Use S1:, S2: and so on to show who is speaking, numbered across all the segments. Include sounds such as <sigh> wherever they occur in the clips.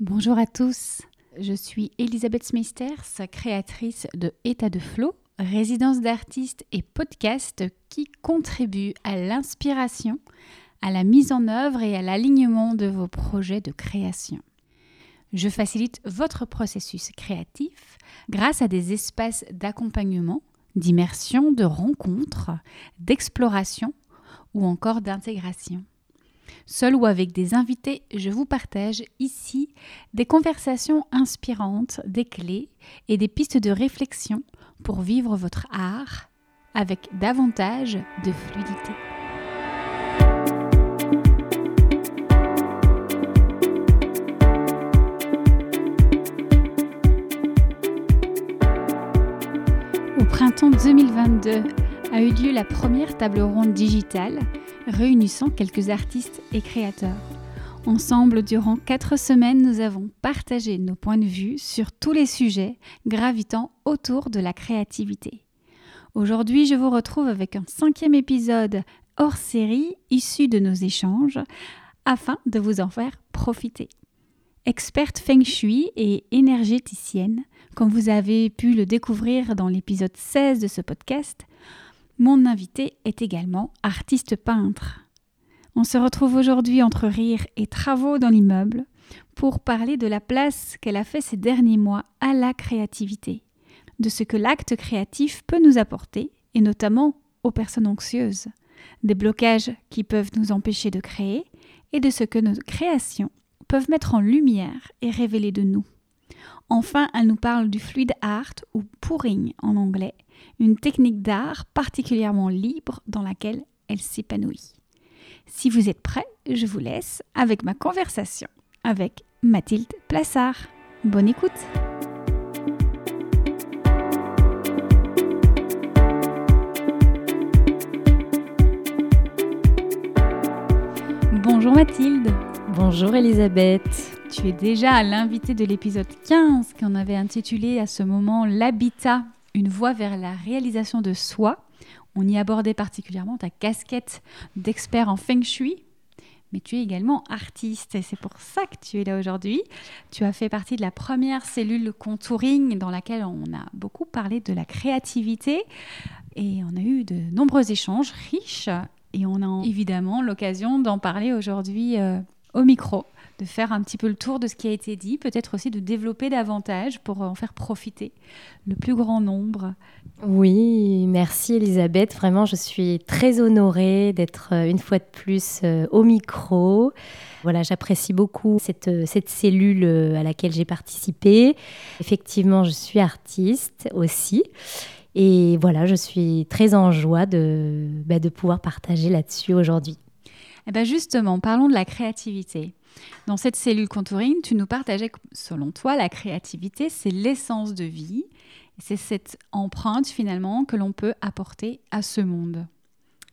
S1: Bonjour à tous, je suis Elisabeth Smisters, créatrice de État de Flow, résidence d'artistes et podcast qui contribue à l'inspiration, à la mise en œuvre et à l'alignement de vos projets de création. Je facilite votre processus créatif grâce à des espaces d'accompagnement, d'immersion, de rencontres, d'exploration ou encore d'intégration. Seul ou avec des invités, je vous partage ici des conversations inspirantes, des clés et des pistes de réflexion pour vivre votre art avec davantage de fluidité. Au printemps 2022 a eu lieu la première table ronde digitale réunissant quelques artistes et créateurs. Ensemble, durant quatre semaines, nous avons partagé nos points de vue sur tous les sujets gravitant autour de la créativité. Aujourd'hui, je vous retrouve avec un cinquième épisode hors série issu de nos échanges afin de vous en faire profiter. Experte feng shui et énergéticienne, comme vous avez pu le découvrir dans l'épisode 16 de ce podcast, mon invité est également artiste peintre. On se retrouve aujourd'hui entre rire et travaux dans l'immeuble pour parler de la place qu'elle a fait ces derniers mois à la créativité, de ce que l'acte créatif peut nous apporter, et notamment aux personnes anxieuses, des blocages qui peuvent nous empêcher de créer, et de ce que nos créations peuvent mettre en lumière et révéler de nous. Enfin, elle nous parle du fluid art ou pouring en anglais, une technique d'art particulièrement libre dans laquelle elle s'épanouit. Si vous êtes prêts, je vous laisse avec ma conversation avec Mathilde Plassard. Bonne écoute Bonjour Mathilde.
S2: Bonjour Elisabeth.
S1: Tu es déjà à l'invité de l'épisode 15 qu'on avait intitulé à ce moment L'habitat une voie vers la réalisation de soi. On y abordait particulièrement ta casquette d'expert en feng shui, mais tu es également artiste et c'est pour ça que tu es là aujourd'hui. Tu as fait partie de la première cellule contouring dans laquelle on a beaucoup parlé de la créativité et on a eu de nombreux échanges riches et on a évidemment l'occasion d'en parler aujourd'hui euh, au micro de faire un petit peu le tour de ce qui a été dit, peut-être aussi de développer davantage pour en faire profiter le plus grand nombre.
S2: Oui, merci Elisabeth. Vraiment, je suis très honorée d'être euh, une fois de plus euh, au micro. Voilà, j'apprécie beaucoup cette, euh, cette cellule à laquelle j'ai participé. Effectivement, je suis artiste aussi. Et voilà, je suis très en joie de, bah, de pouvoir partager là-dessus aujourd'hui.
S1: Eh ben justement, parlons de la créativité. Dans cette cellule contouring, tu nous partageais selon toi, la créativité, c'est l'essence de vie. C'est cette empreinte, finalement, que l'on peut apporter à ce monde.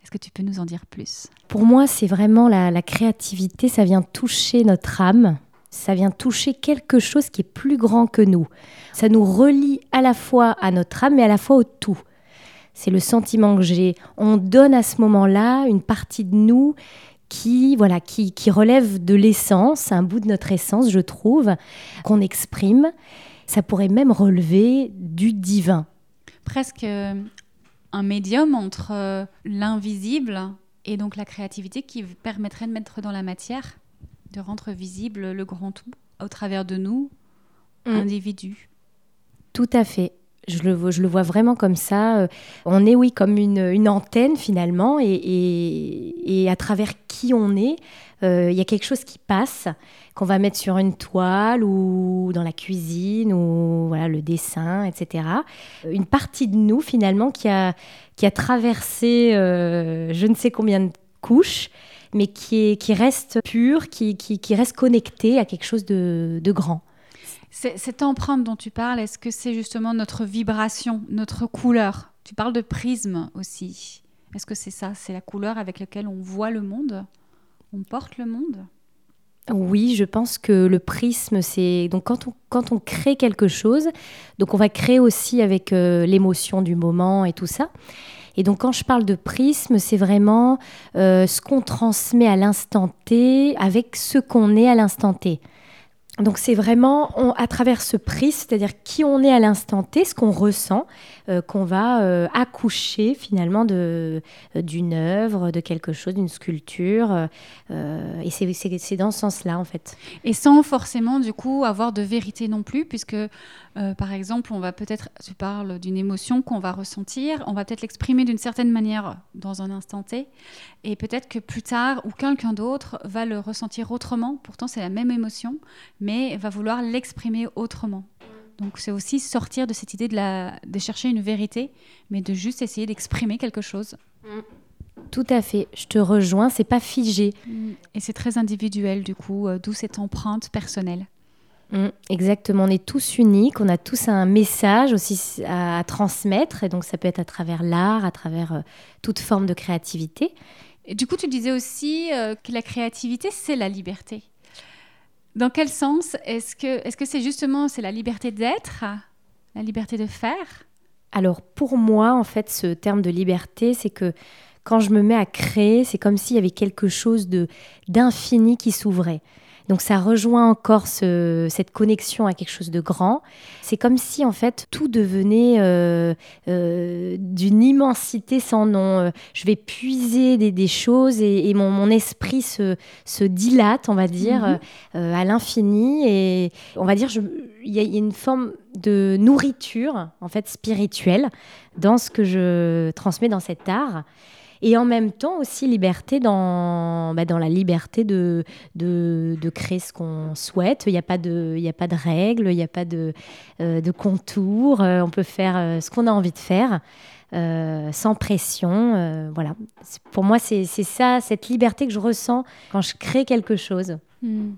S1: Est-ce que tu peux nous en dire plus?
S2: Pour moi, c'est vraiment la, la créativité, ça vient toucher notre âme, ça vient toucher quelque chose qui est plus grand que nous. Ça nous relie à la fois à notre âme, mais à la fois au tout. C'est le sentiment que j'ai. On donne à ce moment-là une partie de nous qui, voilà, qui, qui relève de l'essence, un bout de notre essence, je trouve, qu'on exprime. Ça pourrait même relever du divin.
S1: Presque euh, un médium entre euh, l'invisible et donc la créativité qui permettrait de mettre dans la matière, de rendre visible le grand tout au travers de nous, mmh. individus.
S2: Tout à fait. Je le, vois vraiment comme ça. Euh, on est, oui, comme une, antenne finalement, et, à travers qui on est, euh, il y a quelque chose qui passe, qu'on va mettre sur une toile ou dans la cuisine ou voilà le dessin, etc. Une partie de nous finalement qui a, traversé euh, je ne sais combien de couches, mais qui, est, qui reste pure, qui, reste connectée à quelque chose de grand.
S1: Cette empreinte dont tu parles, est-ce que c'est justement notre vibration, notre couleur? Tu parles de prisme aussi. Est-ce que c'est ça? C'est la couleur avec laquelle on voit le monde? On porte le monde?
S2: Oui, je pense que le prisme, c'est donc quand on, quand on crée quelque chose, donc on va créer aussi avec euh, l'émotion du moment et tout ça. Et donc quand je parle de prisme, c'est vraiment euh, ce qu'on transmet à l'instant T avec ce qu'on est à l'instant T donc c'est vraiment à travers ce prix, c'est-à-dire qui on est à l'instant T, ce qu'on ressent, euh, qu'on va euh, accoucher finalement de d'une œuvre, de quelque chose, d'une sculpture. Euh, et c'est dans ce sens-là en fait.
S1: Et sans forcément du coup avoir de vérité non plus, puisque par exemple on va peut-être, tu parles d'une émotion qu'on va ressentir, on va peut-être l'exprimer d'une certaine manière dans un instant T, et peut-être que plus tard ou quelqu'un d'autre va le ressentir autrement. Pourtant c'est la même émotion va vouloir l'exprimer autrement. Donc c'est aussi sortir de cette idée de, la, de chercher une vérité, mais de juste essayer d'exprimer quelque chose.
S2: Tout à fait, je te rejoins, c'est pas figé.
S1: Et c'est très individuel du coup, euh, d'où cette empreinte personnelle.
S2: Mm, exactement, on est tous uniques, on a tous un message aussi à, transmettre, et donc ça peut être à travers l'art, à travers euh, toute forme de créativité.
S1: Et du coup, tu disais aussi euh, que la créativité, c'est la liberté. Dans quel sens est-ce que est-ce c'est justement c'est la liberté d'être, la liberté de faire?
S2: Alors pour moi en fait ce terme de liberté c'est que quand je me mets à créer, c'est comme s'il y avait quelque chose de d'infini qui s'ouvrait. Donc ça rejoint encore cette connexion à quelque chose de grand. C'est comme si en fait tout devenait euh, euh, d'une immensité sans nom. Euh, je vais puiser des, choses et, mon, esprit se, dilate, on va dire, mhm. à l'infini. Et on va dire, il y, a une forme de nourriture en fait spirituelle dans ce que je transmets dans cet art et en même temps aussi liberté dans, bah, dans la liberté de, de, créer ce qu'on souhaite. Il n'y a, pas de, a pas de règles, il n'y a pas de, euh, de contours. Euh, on peut faire euh, ce qu'on a envie de faire. sans pression, voilà. Pour moi, c'est ça, cette liberté que je ressens quand je crée quelque chose.
S1: Hmm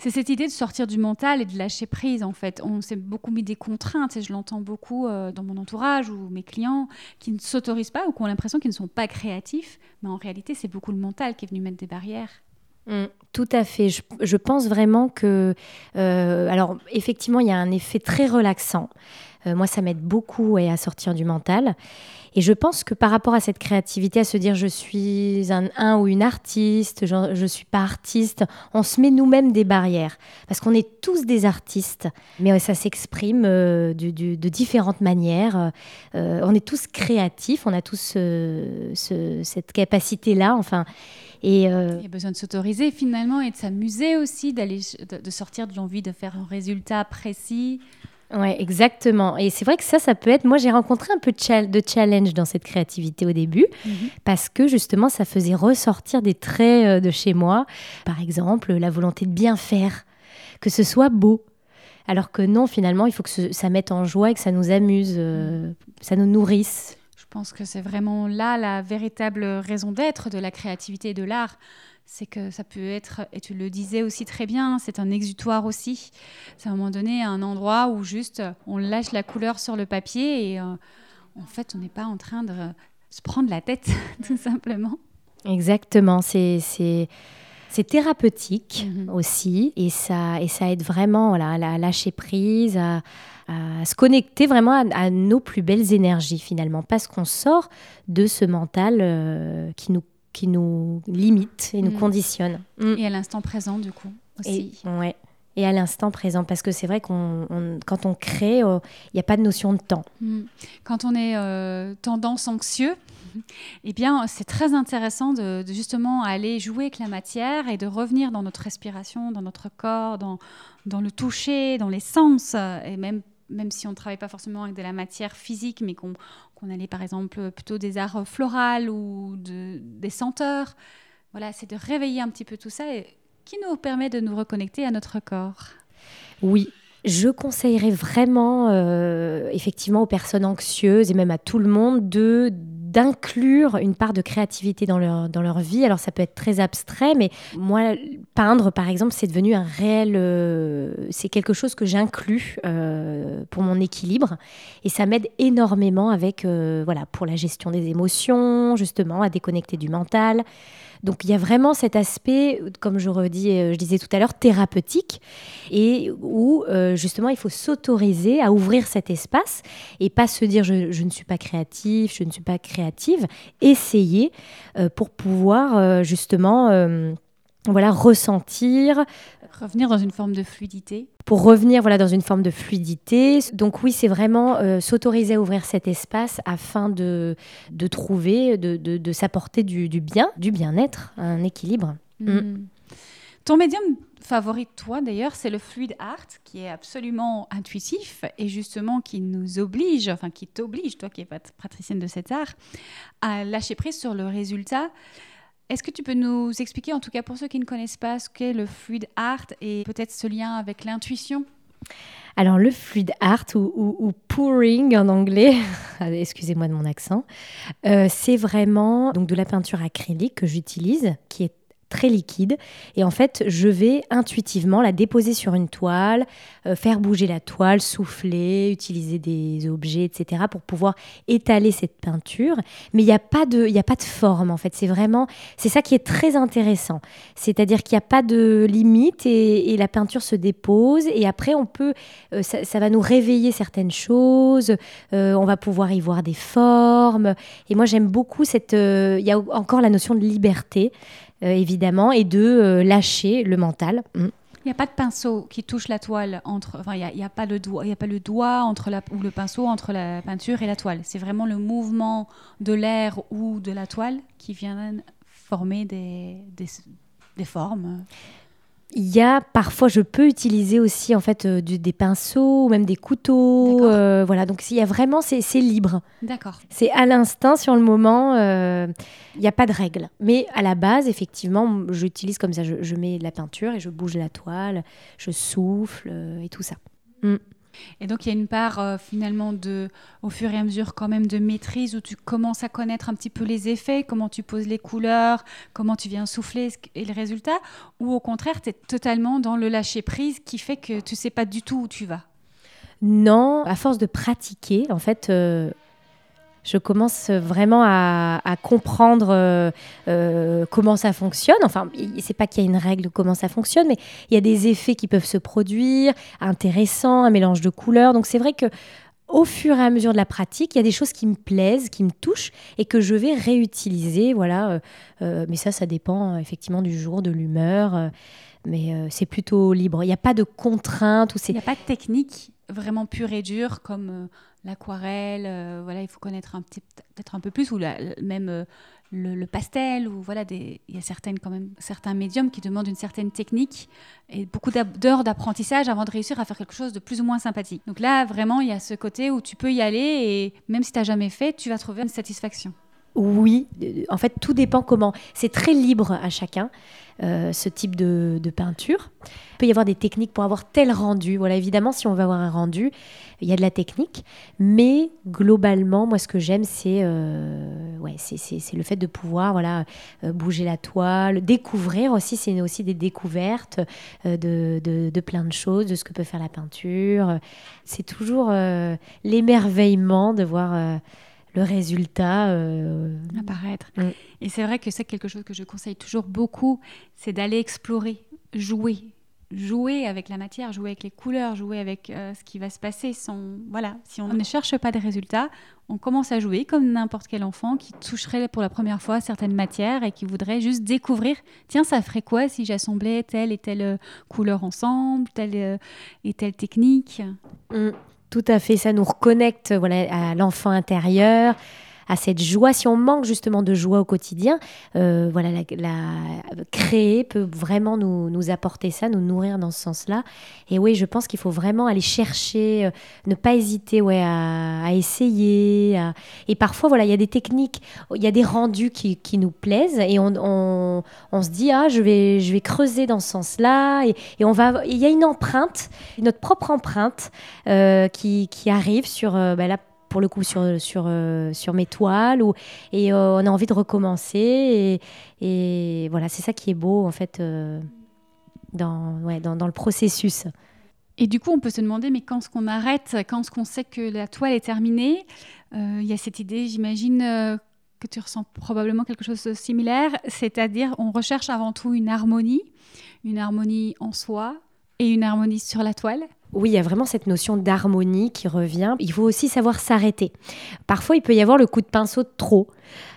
S1: c'est cette idée de sortir du mental et de lâcher prise en fait. On s'est beaucoup mis des contraintes et je l'entends beaucoup euh, dans mon entourage ou mes clients qui ne s'autorisent pas ou qui ont l'impression qu'ils ne sont pas créatifs, mais en réalité c'est beaucoup le mental qui est venu mettre des barrières.
S2: Mmh, tout à fait. Je, pense vraiment que, euh, alors effectivement, il y a un effet très relaxant. Euh, moi, ça m'aide beaucoup à sortir du mental. Et je pense que par rapport à cette créativité, à se dire je suis un, ou une artiste, je ne suis pas artiste, on se met nous-mêmes des barrières. Parce qu'on est tous des artistes, mais ça s'exprime euh, de différentes manières. Euh, on est tous créatifs, on a tous cette capacité-là. Enfin.
S1: Et euh, Il y a besoin de s'autoriser finalement et de s'amuser aussi, d'aller, de sortir de l'envie de faire un résultat précis.
S2: Ouais, exactement. Et c'est vrai que ça, ça peut être. Moi, j'ai rencontré un peu de challenge dans cette créativité au début, mhm. parce que justement, ça faisait ressortir des traits euh, de chez moi. Par exemple, la volonté de bien faire, que ce soit beau. Alors que non, finalement, il faut que ça mette en joie et que ça nous amuse, euh, mhm. ça nous nourrisse.
S1: Je pense que c'est vraiment là la véritable raison d'être de la créativité et de l'art c'est que ça peut être, et tu le disais aussi très bien, c'est un exutoire aussi. C'est à un moment donné un endroit où juste on lâche la couleur sur le papier et euh, en fait on n'est pas en train de se prendre la tête <laughs> tout simplement.
S2: Exactement, c'est c'est thérapeutique mhm. aussi et ça, et ça aide vraiment voilà, à lâcher prise, à, se connecter vraiment à, nos plus belles énergies finalement, parce qu'on sort de ce mental euh, qui nous qui nous limite et nous mm. conditionne.
S1: Mm. Et à l'instant présent, du coup, aussi.
S2: Et, ouais. Et à l'instant présent, parce que c'est vrai qu'on, quand on crée, oh, il n'y a pas de notion de temps.
S1: Mm. Quand on est euh, tendance anxieux, <laughs> eh bien, c'est très intéressant de, justement aller jouer avec la matière et de revenir dans notre respiration, dans notre corps, dans, dans le toucher, dans les sens, et même même si on ne travaille pas forcément avec de la matière physique, mais qu'on allait par exemple plutôt des arts florales ou des senteurs. Voilà, c'est de réveiller un petit peu tout ça et qui nous permet de nous reconnecter à notre corps.
S2: Oui, je conseillerais vraiment, euh, effectivement, aux personnes anxieuses et même à tout le monde de d'inclure une part de créativité dans leur, dans leur vie. Alors ça peut être très abstrait, mais moi, peindre, par exemple, c'est devenu un réel... Euh, c'est quelque chose que j'inclus euh, pour mon équilibre. Et ça m'aide énormément avec, voilà, pour la gestion des émotions, justement, à déconnecter du mental. Donc il y a vraiment cet aspect, comme je, redis, euh, je disais tout à l'heure, thérapeutique, et où euh, justement il faut s'autoriser à ouvrir cet espace et pas se dire je, ne suis pas créatif, je ne suis pas créative, essayer euh, pour pouvoir justement voilà, ressentir,
S1: revenir dans une forme de fluidité.
S2: Pour revenir voilà, dans une forme de fluidité. Donc oui, c'est vraiment euh, s'autoriser à ouvrir cet espace afin de, de trouver, de, de, s'apporter du, du, bien, du bien-être, un équilibre. Mm.
S1: Mm. Ton médium favori, toi d'ailleurs, c'est le fluid art, qui est absolument intuitif et justement qui nous oblige, enfin qui t'oblige, toi qui es patricienne de cet art, à lâcher prise sur le résultat. Est-ce que tu peux nous expliquer, en tout cas pour ceux qui ne connaissent pas, ce qu'est le fluid art et peut-être ce lien avec l'intuition?
S2: Alors le fluid art ou, pouring en anglais, <laughs> excusez-moi de mon accent, euh, c'est vraiment donc de la peinture acrylique que j'utilise, qui est très liquide. Et en fait, je vais intuitivement la déposer sur une toile, euh, faire bouger la toile, souffler, utiliser des objets, etc. pour pouvoir étaler cette peinture. Mais il n'y a, pas de, a pas de forme, en fait. C'est vraiment, c'est ça qui est très intéressant. C'est-à-dire qu'il n'y a pas de limite et, la peinture se dépose. Et après, on peut, euh, ça, va nous réveiller certaines choses. Euh, on va pouvoir y voir des formes. Et moi, j'aime beaucoup cette. Il y a encore la notion de liberté. Euh, évidemment, et de euh, lâcher le mental.
S1: Mm. Il n'y a pas de pinceau qui touche la toile entre. Enfin, il n'y a, pas le doigt, il a pas le doigt entre la, ou le pinceau entre la peinture et la toile. C'est vraiment le mouvement de l'air ou de la toile qui vient former des, des, des formes.
S2: Il y a parfois, je peux utiliser aussi en fait euh, des pinceaux ou même des couteaux. Euh, voilà, donc il y a vraiment, c'est libre.
S1: D'accord.
S2: C'est à l'instinct sur le moment. Euh, il n'y a pas de règle. Mais à la base, effectivement, j'utilise comme ça. Je, mets la peinture et je bouge la toile, je souffle et tout ça.
S1: Mm. Et donc, il y a une part euh, finalement de, au fur et à mesure quand même de maîtrise où tu commences à connaître un petit peu les effets, comment tu poses les couleurs, comment tu viens souffler et le résultat, ou au contraire, tu es totalement dans le lâcher prise qui fait que tu sais pas du tout où tu vas.
S2: Non, à force de pratiquer, en fait, euh, je commence vraiment à, comprendre euh, euh, comment ça fonctionne. Enfin, c'est pas qu'il y a une règle de comment ça fonctionne, mais il y a des effets qui peuvent se produire, intéressants, un mélange de couleurs. Donc c'est vrai que au fur et à mesure de la pratique, il y a des choses qui me plaisent, qui me touchent et que je vais réutiliser. Voilà. Euh, mais ça, ça dépend effectivement du jour, de l'humeur. Mais c'est plutôt libre. Il n'y a pas de contraintes.
S1: Il n'y a pas de technique vraiment pure et dure comme l'aquarelle, euh, voilà, il faut connaître un petit, peut-être un peu plus, ou même euh, le, pastel, ou voilà, il y a certaines quand même certains médiums qui demandent une certaine technique et beaucoup d'heures d'apprentissage avant de réussir à faire quelque chose de plus ou moins sympathique. Donc là, vraiment, il y a ce côté où tu peux y aller et même si tu n'as jamais fait, tu vas trouver une satisfaction.
S2: Oui, en fait, tout dépend comment. C'est très libre à chacun, euh, ce type de, peinture. Il peut y avoir des techniques pour avoir tel rendu. Voilà, évidemment, si on veut avoir un rendu, il y a de la technique. Mais globalement, moi, ce que j'aime, c'est euh, ouais, c'est le fait de pouvoir voilà, euh, bouger la toile, découvrir aussi. C'est aussi des découvertes de, de, de, plein de choses, de ce que peut faire la peinture. C'est toujours l'émerveillement de voir le résultat
S1: euh, apparaître. Mm. Et c'est vrai que c'est quelque chose que je conseille toujours beaucoup, c'est d'aller explorer, jouer, jouer avec la matière, jouer avec les couleurs, jouer avec euh, ce qui va se passer. Sans, voilà, si on ne cherche pas des résultats, on commence à jouer comme n'importe quel enfant qui toucherait pour la première fois certaines matières et qui voudrait juste découvrir. Tiens, ça ferait quoi si j'assemblais telle et telle euh, couleur ensemble, telle et telle technique?
S2: Mm. Tout à fait, ça nous reconnecte voilà, à l'enfant intérieur, à cette joie. Si on manque justement de joie au quotidien, euh, voilà, la, créer peut vraiment nous, apporter ça, nous nourrir dans ce sens-là. Et oui, je pense qu'il faut vraiment aller chercher, euh, ne pas hésiter ouais, à, essayer. Et parfois, voilà, il y a des techniques, il y a des rendus qui, nous plaisent et on, se dit, ah, je vais, je vais creuser dans ce sens-là. Et, on va, il y a une empreinte, notre propre empreinte euh, qui, arrive sur, bah, là, pour le coup sur, sur, euh, sur mes toiles et euh, on a envie de recommencer et, voilà c'est ça qui est beau en fait euh, dans, dans, dans, le processus.
S1: Et du coup on peut se demander mais quand est-ce qu'on arrête, quand est-ce qu'on sait que la toile est terminée? Il y a cette idée j'imagine que tu ressens probablement quelque chose de similaire, c'est-à-dire on recherche avant tout une harmonie, une harmonie en soi et une harmonie sur la toile.
S2: Oui, il y a vraiment cette notion d'harmonie qui revient. Il faut aussi savoir s'arrêter. Parfois, il peut y avoir le coup de pinceau de trop.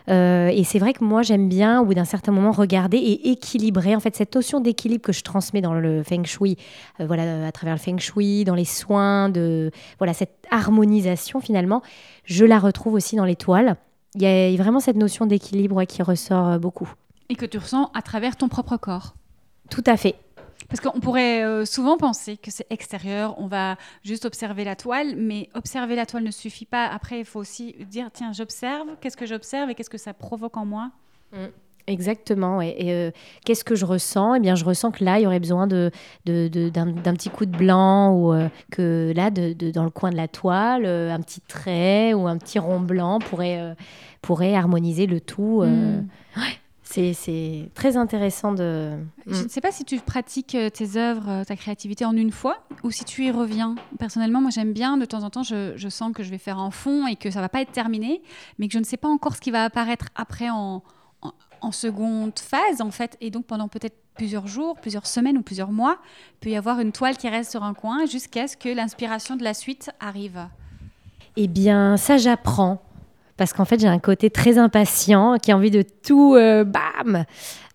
S2: Euh, et c'est vrai que moi, j'aime bien, au bout d'un certain moment, regarder et équilibrer. En fait, cette notion d'équilibre que je transmets dans le feng shui, euh, voilà, à travers le feng shui, dans les soins, de voilà, cette harmonisation finalement, je la retrouve aussi dans l'étoile. Il y a vraiment cette notion d'équilibre qui ressort euh, beaucoup.
S1: Et que tu ressens à travers ton propre corps.
S2: Tout à fait.
S1: Parce qu'on pourrait euh, souvent penser que c'est extérieur, on va juste observer la toile, mais observer la toile ne suffit pas. Après, il faut aussi dire, tiens, j'observe, qu'est-ce que j'observe et qu'est-ce que ça provoque en moi?
S2: Mm. Exactement. Et, euh, qu'est-ce que je ressens? Eh bien, je ressens que là, il y aurait besoin de, d'un, petit coup de blanc ou euh, que là, dans le coin de la toile, un petit trait ou un petit rond blanc pourrait, pourrait harmoniser le tout. Mm. C'est très intéressant de.
S1: Je ne sais pas si tu pratiques euh, tes œuvres, euh, ta créativité en une fois ou si tu y reviens. Personnellement, moi j'aime bien, de temps en temps, je, sens que je vais faire un fond et que ça va pas être terminé, mais que je ne sais pas encore ce qui va apparaître après en, en, seconde phase, en fait. Et donc pendant peut-être plusieurs jours, plusieurs semaines ou plusieurs mois, il peut y avoir une toile qui reste sur un coin jusqu'à ce que l'inspiration de la suite arrive.
S2: Eh bien, ça j'apprends parce qu'en fait j'ai un côté très impatient qui a envie de tout euh, bam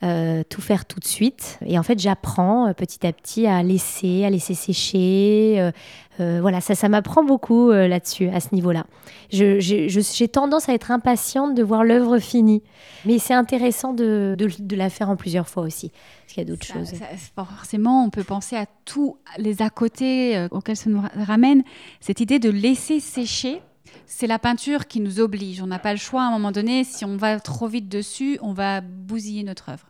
S2: euh, tout faire tout de suite. Et en fait j'apprends euh, petit à petit à laisser à laisser sécher voilà ça ça m'apprend beaucoup là-dessus à ce niveau-là. J'ai tendance à être impatiente de voir l'œuvre finie. Mais c'est intéressant de, de, la faire en plusieurs fois aussi parce qu'il y a d'autres choses.
S1: forcément on peut penser à tous les à côté auxquels ça nous ramène. Cette idée de laisser sécher c'est la peinture qui nous oblige. On n'a pas le choix à un moment donné. Si on va trop vite dessus, on va bousiller notre œuvre.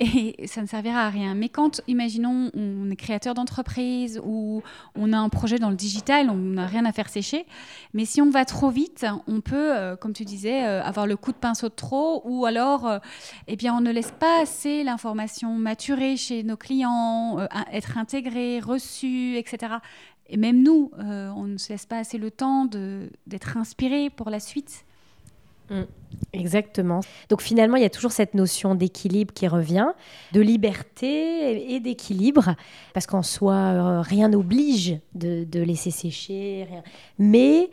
S1: Et ça ne servira à rien. Mais quand, imaginons, on est créateur d'entreprise ou on a un projet dans le digital, on n'a rien à faire sécher. Mais si on va trop vite, on peut, euh, comme tu disais, euh, avoir le coup de pinceau de trop ou alors, euh, eh bien, on ne laisse pas assez l'information maturer chez nos clients, être intégrée, reçue, etc. Et même nous, euh, on ne se laisse pas assez le temps d'être inspiré pour la suite.
S2: Mm. exactement. Donc finalement, il y a toujours cette notion d'équilibre qui revient, de liberté et d'équilibre, parce qu'en soi, euh, rien n'oblige de, de, laisser sécher, rien. mais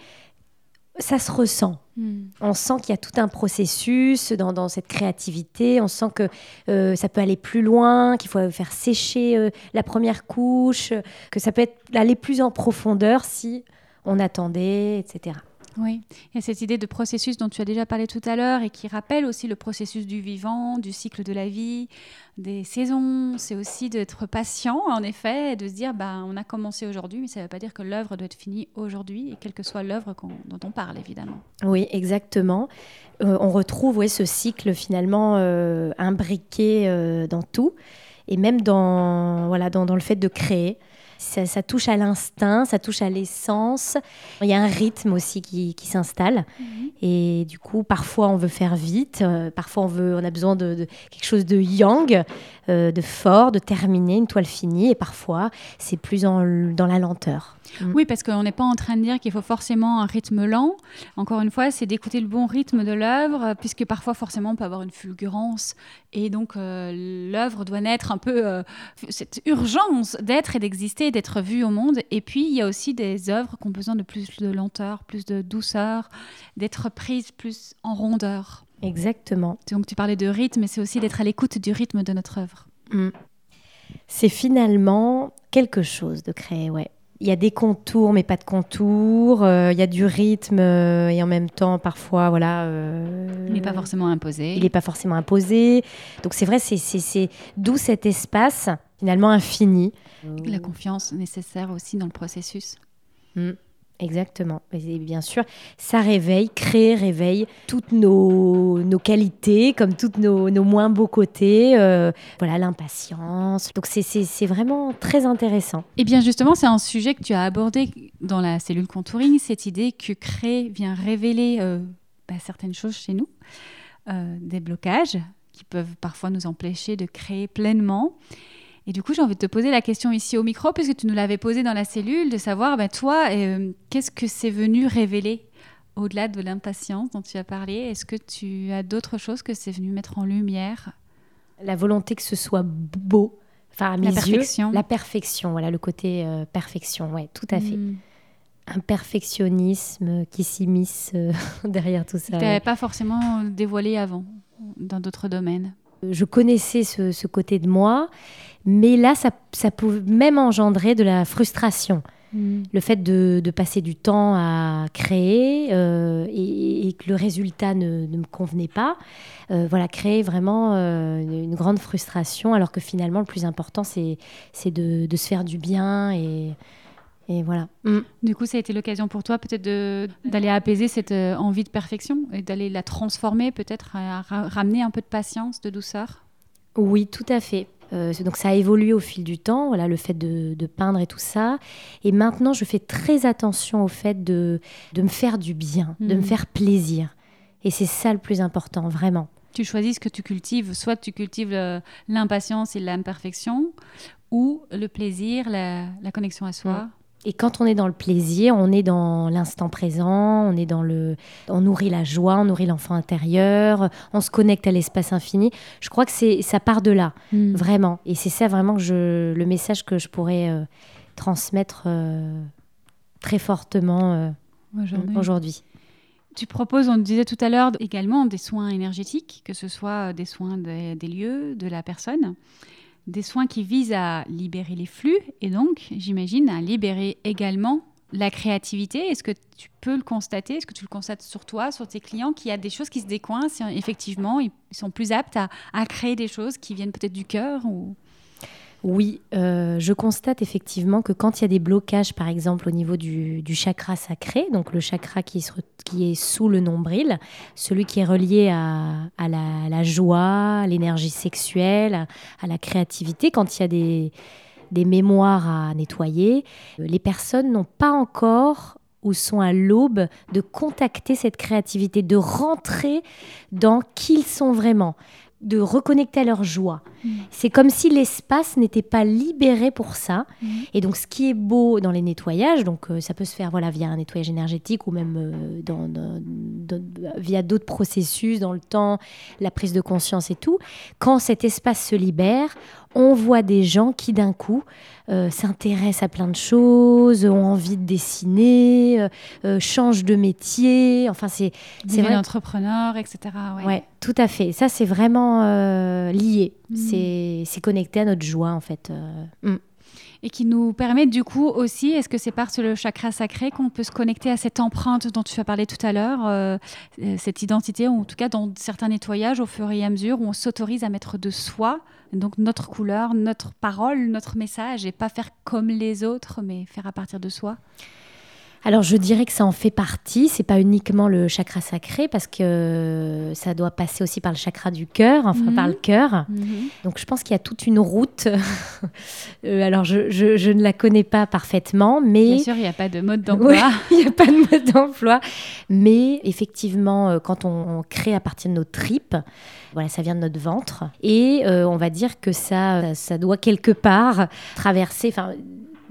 S2: ça se ressent. Hmm. On sent qu'il y a tout un processus dans, cette créativité. On sent que euh, ça peut aller plus loin, qu'il faut faire sécher euh, la première couche, que ça peut être, aller plus en profondeur si on attendait, etc.
S1: Oui, a cette idée de processus dont tu as déjà parlé tout à l'heure et qui rappelle aussi le processus du vivant, du cycle de la vie, des saisons. C'est aussi d'être patient, en effet, et de se dire, bah, on a commencé aujourd'hui, mais ça ne veut pas dire que l'œuvre doit être finie aujourd'hui, et quelle que soit l'œuvre dont on parle, évidemment.
S2: Oui, exactement. Euh, on retrouve ce cycle finalement euh, imbriqué euh, dans tout, et même dans, voilà, dans le fait de créer ça, touche à l'instinct, ça touche à l'essence. Il y a un rythme aussi qui, s'installe. Mhm. Et du coup, parfois on veut faire vite, euh, parfois on, veut, on a besoin de, quelque chose de yang, euh, de fort, de terminer, une toile finie. Et parfois, c'est plus dans la lenteur.
S1: Mm. Oui, parce qu'on n'est pas en train de dire qu'il faut forcément un rythme lent. Encore une fois, c'est d'écouter le bon rythme de l'œuvre, puisque parfois, forcément, on peut avoir une fulgurance. Et donc, euh, l'œuvre doit naître un peu euh, cette urgence d'être et d'exister, d'être vue au monde. Et puis, il y a aussi des œuvres qui ont besoin de plus de lenteur, plus de douceur, d'être prises plus en rondeur.
S2: Exactement.
S1: Donc, tu parlais de rythme, mais c'est aussi d'être à l'écoute du rythme de notre œuvre. Mm.
S2: C'est finalement quelque chose de créer, ouais il y a des contours, mais pas de contours. Euh, il y a du rythme euh, et en même temps, parfois, voilà.
S1: Euh, il n'est pas forcément imposé.
S2: Il n'est pas forcément imposé. Donc c'est vrai, c'est d'où cet espace finalement infini.
S1: La confiance nécessaire aussi dans le processus.
S2: Mm. Exactement. Et bien sûr, ça réveille, créer réveille toutes nos, nos qualités, comme toutes nos, nos moins beaux côtés. Euh, voilà, l'impatience. Donc, c'est vraiment très intéressant.
S1: Et bien, justement, c'est un sujet que tu as abordé dans la cellule contouring, cette idée que créer vient révéler euh, bah, certaines choses chez nous, euh, des blocages qui peuvent parfois nous empêcher de créer pleinement. Et du coup, j'ai envie de te poser la question ici au micro, puisque tu nous l'avais posé dans la cellule, de savoir, ben, toi, euh, qu'est-ce que c'est venu révéler au-delà de l'impatience dont tu as parlé? Est-ce que tu as d'autres choses que c'est venu mettre en lumière?
S2: La volonté que ce soit beau, Enfin, à mes la perfection. la perfection, voilà, le côté perfection, ouais, tout à fait. Hmm. Un perfectionnisme qui s'immisce <laughs> derrière tout ça.
S1: Tu n'avais pas forcément dévoilé avant, dans d'autres domaines?
S2: Je connaissais ce, côté de moi, mais là, ça, ça pouvait même engendrer de la frustration. Hmm. Le fait de, passer du temps à créer euh, et, que le résultat ne, me convenait pas, euh, voilà, créer vraiment euh, une, grande frustration, alors que finalement, le plus important, c'est de, de, se faire du bien et, et voilà.
S1: Mm. Du coup, ça a été l'occasion pour toi peut-être d'aller apaiser cette euh, envie de perfection et d'aller la transformer, peut-être à, ramener un peu de patience, de douceur?
S2: Oui, tout à fait. Euh, donc ça a évolué au fil du temps, voilà, le fait de, peindre et tout ça. Et maintenant, je fais très attention au fait de, de me faire du bien, de me mm. faire plaisir. Et c'est ça le plus important, vraiment.
S1: Tu choisis ce que tu cultives, soit tu cultives l'impatience et l'imperfection, ou le plaisir, la, connexion à soi.
S2: Et quand on est dans le plaisir, on est dans l'instant présent, on est dans le, on nourrit la joie, on nourrit l'enfant intérieur, on se connecte à l'espace infini. Je crois que c'est, ça part de là, hmm. vraiment. Et c'est ça vraiment que je, le message que je pourrais euh, transmettre euh, très fortement euh, aujourd'hui.
S1: Tu proposes, on disait tout à l'heure, également des soins énergétiques, que ce soit des soins des lieux, de la personne des soins qui visent à libérer les flux et donc, j'imagine, à libérer également la créativité. Est-ce que tu peux le constater? Est-ce que tu le constates sur toi, sur tes clients, qu'il y a des choses qui se décoincent Effectivement, ils sont plus aptes à, à créer des choses qui viennent peut-être du cœur ou...
S2: Oui, euh, je constate effectivement que quand il y a des blocages, par exemple au niveau du, chakra sacré, donc le chakra qui, est sous le nombril, celui qui est relié à, la, joie, à l'énergie sexuelle, à, la créativité, quand il y a des, des mémoires à nettoyer, euh, les personnes n'ont pas encore ou sont à l'aube de contacter cette créativité, de rentrer dans qui ils sont vraiment de reconnecter à leur joie. Mm. C'est comme si l'espace n'était pas libéré pour ça. Mm. Et donc, ce qui est beau dans les nettoyages, donc euh, ça peut se faire voilà via un nettoyage énergétique ou même euh, dans, via d'autres processus dans le temps, la prise de conscience et tout. Quand cet espace se libère, on voit des gens qui d'un coup euh, s'intéressent à plein de choses, ont envie de dessiner, changent de métier. Enfin, c'est
S1: c'est vrai. entrepreneur, etc.
S2: Ouais. tout à fait. Ça, c'est vraiment lié. Mm. C'est connecté à notre joie, en fait. Mm
S1: et qui nous permet du coup aussi, est-ce que c'est par le chakra sacré qu'on peut se connecter à cette empreinte dont tu as parlé tout à l'heure, euh, euh, cette identité, ou en tout cas dans certains nettoyages au fur et à mesure où on s'autorise à mettre de soi, donc notre couleur, notre parole, notre message, et pas faire comme les autres, mais faire à partir de soi?
S2: Alors je dirais que ça en fait partie, c'est pas uniquement le chakra sacré parce que ça doit passer aussi par le chakra du cœur, enfin par le mhm. cœur. Mhm. Donc je pense qu'il y a toute une route. <laughs> Euh, alors je, je, ne la connais pas parfaitement, mais
S1: bien sûr il n'y a pas de mode d'emploi. <laughs>
S2: il n'y a pas de mode d'emploi, mais effectivement euh, quand on, crée à partir de nos tripes, voilà, ça vient de notre ventre et euh, on va dire que ça, ça doit quelque part traverser, enfin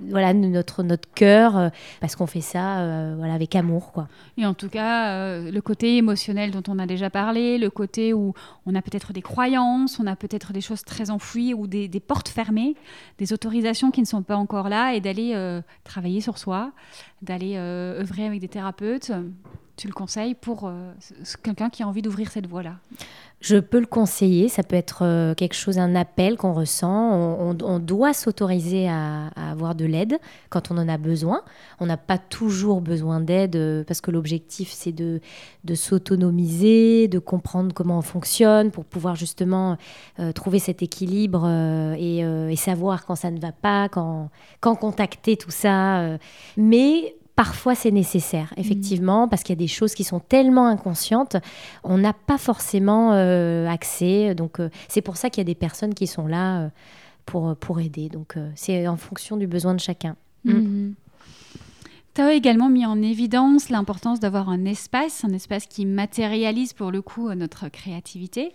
S2: voilà notre notre cœur euh, parce qu'on fait ça euh, voilà avec amour quoi.
S1: Et en tout cas euh, le côté émotionnel dont on a déjà parlé, le côté où on a peut-être des croyances, on a peut-être des choses très enfouies ou des, des, portes fermées, des autorisations qui ne sont pas encore là et d'aller travailler sur soi, d'aller œuvrer avec des thérapeutes. Tu le conseilles pour quelqu'un qui a envie d'ouvrir cette voie là.
S2: Je peux le conseiller, ça peut être euh, quelque chose, un appel qu'on ressent. On, doit s'autoriser à, avoir de l'aide quand on en a besoin. On n'a pas toujours besoin d'aide euh, parce que l'objectif c'est de, s'autonomiser, de comprendre comment on fonctionne pour pouvoir justement euh, trouver cet équilibre et, et, savoir quand ça ne va pas, quand, quand contacter tout ça. Mais Parfois, c'est nécessaire, mm. effectivement, parce qu'il y a des choses qui sont tellement inconscientes, on n'a pas forcément euh, accès. Donc, euh, c'est pour ça qu'il y a des personnes qui sont là euh, pour, pour aider. Donc, c'est en fonction du besoin de chacun. Mm.
S1: Mm-hmm. Tu as également mis en évidence l'importance d'avoir un espace, un espace qui matérialise pour le coup notre créativité,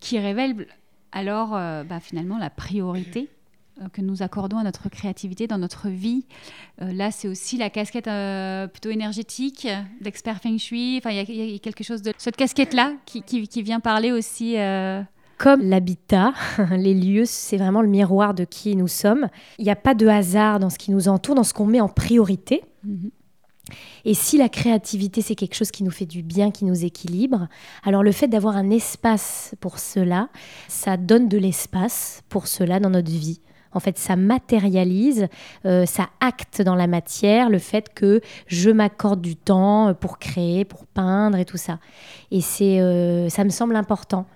S1: qui révèle alors bah, finalement la priorité que nous accordons à notre créativité dans notre vie. Euh, là, c'est aussi la casquette euh, plutôt énergétique d'expert feng shui. Enfin, il y, a quelque chose de cette casquette-là qui, qui, vient parler aussi
S2: comme l'habitat, <laughs> les lieux, c'est vraiment le miroir de qui nous sommes. Il n'y a pas de hasard dans ce qui nous entoure, dans ce qu'on met en priorité. Mhm. Et si la créativité, c'est quelque chose qui nous fait du bien, qui nous équilibre, alors le fait d'avoir un espace pour cela, ça donne de l'espace pour cela dans notre vie. En fait, ça matérialise, euh, ça acte dans la matière le fait que je m'accorde du temps pour créer, pour peindre et tout ça. Et c'est, euh, ça me semble important.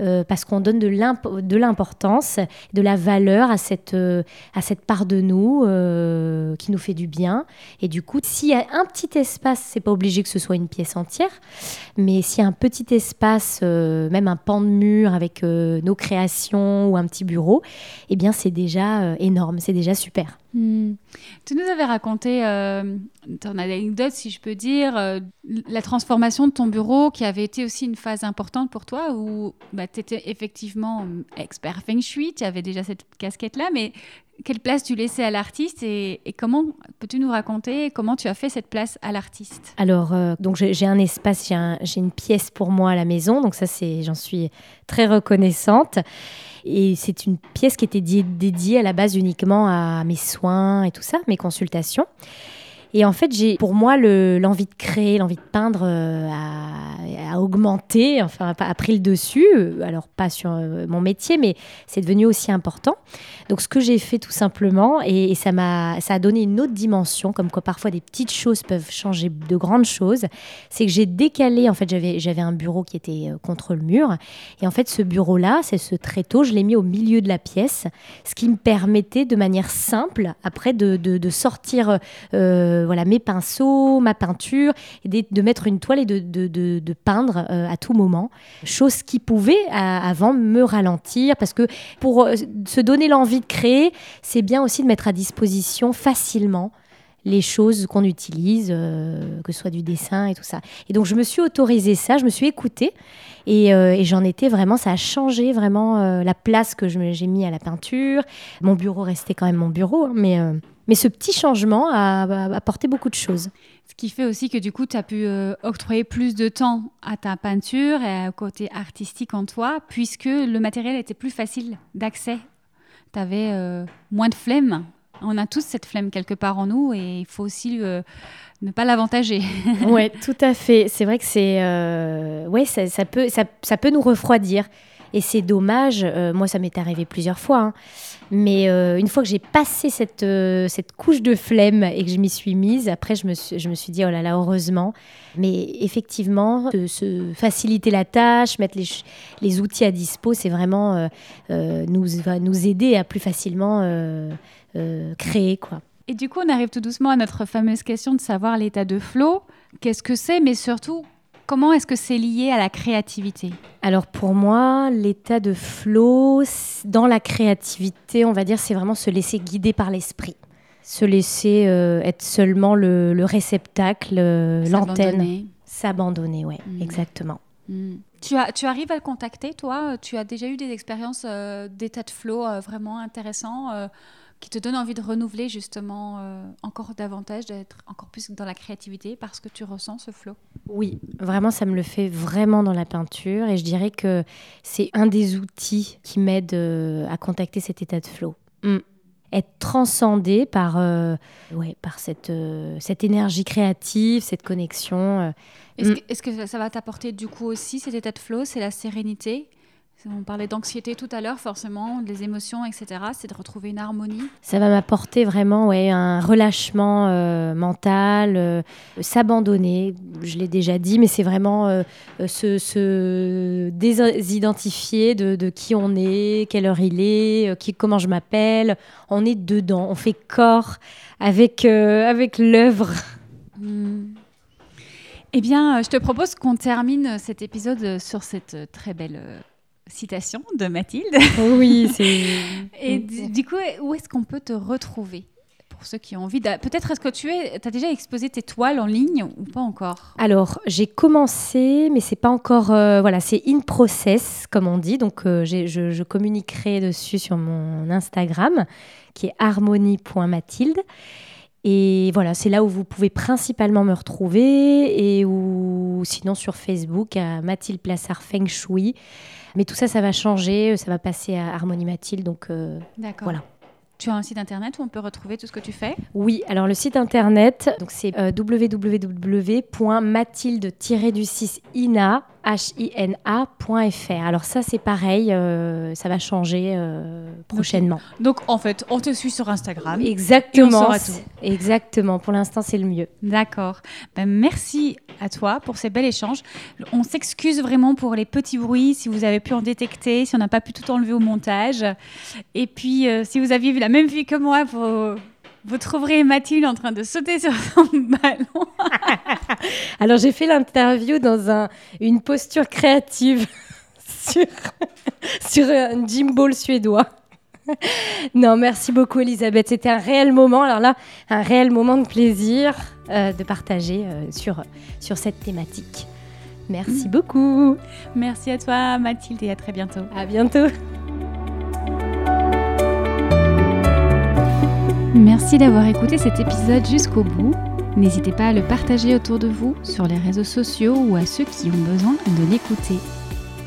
S2: Euh, parce qu'on donne de l'importance, de la valeur à cette, euh, à cette part de nous euh, qui nous fait du bien. Et du coup, s'il y a un petit espace, c'est pas obligé que ce soit une pièce entière, mais s'il y a un petit espace, même un pan de mur avec nos créations ou un petit bureau, eh bien c'est déjà énorme, c'est déjà super.
S1: Hmm. Tu nous avais raconté euh, ton anecdote, si je peux dire, euh, la transformation de ton bureau qui avait été aussi une phase importante pour toi où bah, tu étais effectivement euh, expert feng shui, tu avais déjà cette casquette-là, mais quelle place tu laissais à l'artiste et, comment peux-tu nous raconter comment tu as fait cette place à l'artiste?
S2: Alors, donc j'ai un espace, j'ai une pièce pour moi à la maison, donc ça, c'est, j'en suis très reconnaissante. Et c'est une pièce qui était dédiée à la base uniquement à mes soins et tout ça, mes consultations. Et en fait, j'ai, pour moi, l'envie de créer, l'envie de peindre euh, a, augmenté, enfin, a pris le dessus. Euh, alors, pas sur euh, mon métier, mais c'est devenu aussi important. Donc, ce que j'ai fait tout simplement, et, ça, m'a, ça a donné une autre dimension, comme quoi parfois des petites choses peuvent changer de grandes choses, c'est que j'ai décalé, en fait, j'avais, j'avais un bureau qui était contre le mur. Et en fait, ce bureau-là, c'est ce tréteau, je l'ai mis au milieu de la pièce, ce qui me permettait de manière simple, après, de, de, sortir. Voilà, mes pinceaux, ma peinture, de, mettre une toile et de, peindre euh, à tout moment. Chose qui pouvait avant me ralentir, parce que pour euh, se donner l'envie de créer, c'est bien aussi de mettre à disposition facilement les choses qu'on utilise, que ce soit du dessin et tout ça. Et donc je me suis autorisée ça, je me suis écoutée et, et j'en étais vraiment, ça a changé vraiment la place que j'ai mis à la peinture. Mon bureau restait quand même mon bureau, hein, mais mais ce petit changement a, apporté beaucoup de choses.
S1: Ce qui fait aussi que du coup, tu as pu euh, octroyer plus de temps à ta peinture et au côté artistique en toi, puisque le matériel était plus facile d'accès. Tu avais euh, moins de flemme. On a tous cette flemme quelque part en nous et il faut aussi euh, ne pas l'avantager.
S2: oui, tout à fait. C'est vrai que c'est, ouais, ça, ça, peut, ça, ça, peut nous refroidir. Et c'est dommage. moi, ça m'est arrivé plusieurs fois. Hein. Mais euh, une fois que j'ai passé cette, euh, cette couche de flemme et que je m'y suis mise, après, je me suis, je me suis dit, oh là là, heureusement. Mais effectivement, se, faciliter la tâche, mettre les, les outils à dispo, c'est vraiment euh, nous, va nous aider à plus facilement créer. quoi.
S1: Et du coup, on arrive tout doucement à notre fameuse question de savoir l'état de flow. Qu'est-ce que c'est, mais surtout, Comment est-ce que c'est lié à la créativité
S2: Alors pour moi, l'état de flow dans la créativité, on va dire, c'est vraiment se laisser guider par l'esprit. Se laisser euh, être seulement le, réceptacle, euh, l'antenne. S'abandonner, oui, mm. exactement.
S1: Mm. Tu, as, tu arrives à le contacter, toi? Tu as déjà eu des expériences euh, d'état de flow vraiment intéressants qui te donne envie de renouveler justement euh, encore davantage, d'être encore plus dans la créativité parce que tu ressens ce flot
S2: Oui, vraiment, ça me le fait vraiment dans la peinture et je dirais que c'est un des outils qui m'aide euh, à contacter cet état de flow. Mm. Être transcendé par, euh, ouais, par cette, cette énergie créative, cette connexion.
S1: Est-ce mm. que, est que, ça va t'apporter du coup aussi cet état de flow? C'est la sérénité? On parlait d'anxiété tout à l'heure, forcément, des émotions, etc. C'est de retrouver une harmonie.
S2: Ça va m'apporter vraiment ouais, un relâchement euh, mental, euh, s'abandonner. Je l'ai déjà dit, mais c'est vraiment euh, se, désidentifier de, qui on est, quelle heure il est, qui, comment je m'appelle. On est dedans, on fait corps avec, avec l'œuvre.
S1: Hmm. Eh bien, je te propose qu'on termine cet épisode sur cette très belle citation de Mathilde.
S2: Oui, c'est. <laughs>
S1: Et du, coup, où est-ce qu'on peut te retrouver pour ceux qui ont envie Peut-être est-ce que tu es, as déjà exposé tes toiles en ligne ou pas encore?
S2: Alors, j'ai commencé, mais c'est pas encore. Euh, voilà, c'est in process, comme on dit. Donc, euh, je, je, communiquerai dessus sur mon Instagram, qui est harmonie.mathilde. Et voilà, c'est là où vous pouvez principalement me retrouver et ou sinon sur Facebook à Mathilde Plassard Feng Shui. Mais tout ça, ça va changer, ça va passer à Harmonie Mathilde. Donc
S1: D'accord.
S2: voilà.
S1: Tu as un site internet où on peut retrouver tout ce que tu fais?
S2: Oui, alors le site internet, donc c'est euh, www.mathilde-du6ina H-I-N-A.fr. Alors ça, c'est pareil, euh, ça va changer euh, prochainement.
S1: Donc, en fait, on te suit sur Instagram.
S2: Exactement.
S1: Et on saura tout.
S2: Exactement. Pour l'instant, c'est le mieux.
S1: D'accord. Ben, merci à toi pour ces bels échanges. On s'excuse vraiment pour les petits bruits, si vous avez pu en détecter, si on n'a pas pu tout enlever au montage. Et puis, euh, si vous aviez vu la même vie que moi, vous, vous trouverez Mathilde en train de sauter sur son <laughs> ballon. <laughs>
S2: Alors j'ai fait l'interview dans un, une posture créative <laughs> sur, sur un gym ball suédois. non, merci beaucoup Elisabeth. C'était un réel moment. Alors là, un réel moment de plaisir euh, de partager euh, sur, sur cette thématique. Merci beaucoup.
S1: Merci à toi Mathilde et à très bientôt.
S2: À bientôt.
S1: Merci d'avoir écouté cet épisode jusqu'au bout. N'hésitez pas à le partager autour de vous sur les réseaux sociaux ou à ceux qui ont besoin de l'écouter.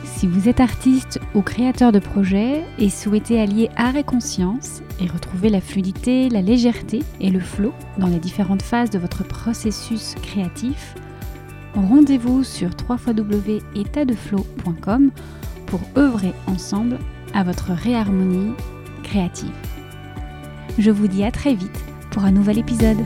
S1: Si vous êtes artiste ou créateur de projet et souhaitez allier art et conscience et retrouver la fluidité, la légèreté et le flow dans les différentes phases de votre processus créatif, rendez-vous sur www.étatdeflow.com pour œuvrer ensemble à votre réharmonie créative. Je vous dis à très vite pour un nouvel épisode.